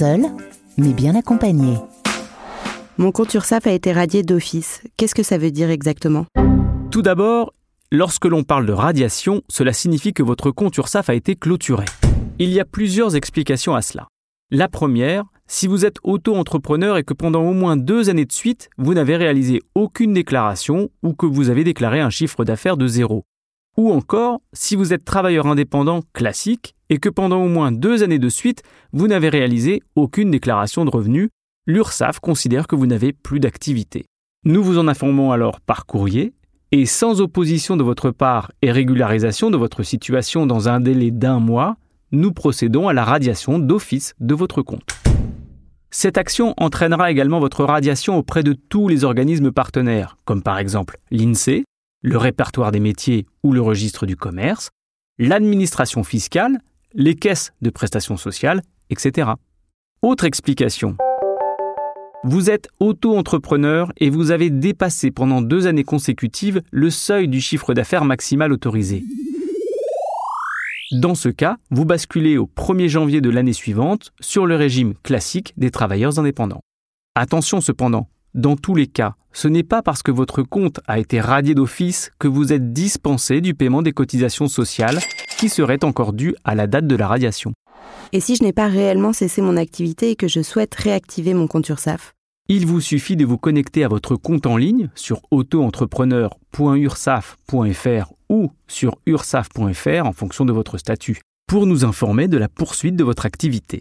seul, mais bien accompagné. Mon compte URSAF a été radié d'office. Qu'est-ce que ça veut dire exactement? Tout d'abord, lorsque l'on parle de radiation, cela signifie que votre compte URSAF a été clôturé. Il y a plusieurs explications à cela. La première, si vous êtes auto-entrepreneur et que pendant au moins deux années de suite, vous n'avez réalisé aucune déclaration ou que vous avez déclaré un chiffre d'affaires de zéro. Ou encore, si vous êtes travailleur indépendant classique et que pendant au moins deux années de suite, vous n'avez réalisé aucune déclaration de revenus, l'URSSAF considère que vous n'avez plus d'activité. Nous vous en informons alors par courrier et sans opposition de votre part et régularisation de votre situation dans un délai d'un mois, nous procédons à la radiation d'office de votre compte. Cette action entraînera également votre radiation auprès de tous les organismes partenaires, comme par exemple l'INSEE, le répertoire des métiers ou le registre du commerce, l'administration fiscale, les caisses de prestations sociales, etc. Autre explication. Vous êtes auto-entrepreneur et vous avez dépassé pendant deux années consécutives le seuil du chiffre d'affaires maximal autorisé. Dans ce cas, vous basculez au 1er janvier de l'année suivante sur le régime classique des travailleurs indépendants. Attention cependant, dans tous les cas, ce n'est pas parce que votre compte a été radié d'office que vous êtes dispensé du paiement des cotisations sociales qui seraient encore dues à la date de la radiation. Et si je n'ai pas réellement cessé mon activité et que je souhaite réactiver mon compte URSAF Il vous suffit de vous connecter à votre compte en ligne sur auto-entrepreneur.ursaf.fr ou sur ursaf.fr en fonction de votre statut pour nous informer de la poursuite de votre activité.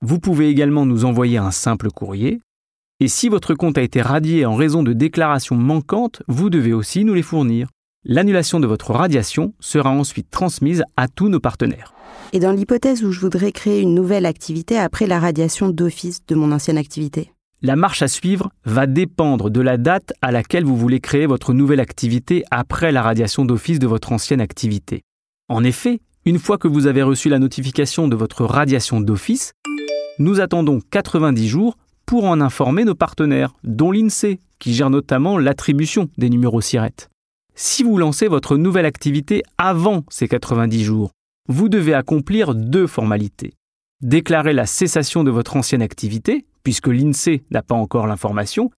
Vous pouvez également nous envoyer un simple courrier et si votre compte a été radié en raison de déclarations manquantes, vous devez aussi nous les fournir. L'annulation de votre radiation sera ensuite transmise à tous nos partenaires. Et dans l'hypothèse où je voudrais créer une nouvelle activité après la radiation d'office de mon ancienne activité? La marche à suivre va dépendre de la date à laquelle vous voulez créer votre nouvelle activité après la radiation d'office de votre ancienne activité. En effet, une fois que vous avez reçu la notification de votre radiation d'office, nous attendons 90 jours pour en informer nos partenaires, dont l'INSEE, qui gère notamment l'attribution des numéros SIRET. Si vous lancez votre nouvelle activité avant ces 90 jours, vous devez accomplir deux formalités. Déclarer la cessation de votre ancienne activité, puisque l'INSEE n'a pas encore l'information,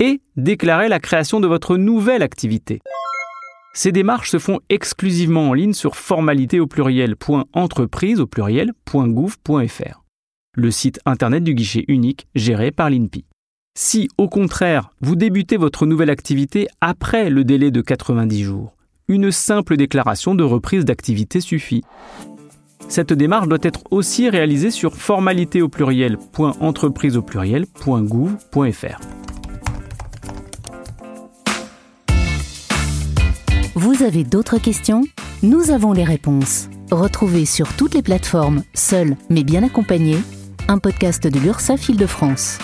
et déclarer la création de votre nouvelle activité. Ces démarches se font exclusivement en ligne sur formalité au pluriel.entreprise au pluriel.gouv.fr le site internet du guichet unique géré par l'INPI. Si, au contraire, vous débutez votre nouvelle activité après le délai de 90 jours, une simple déclaration de reprise d'activité suffit. Cette démarche doit être aussi réalisée sur formalité au pluriel.entreprise. Vous avez d'autres questions? Nous avons les réponses. Retrouvez sur toutes les plateformes, seul mais bien accompagné, un podcast de l'URSSAF Île-de-France.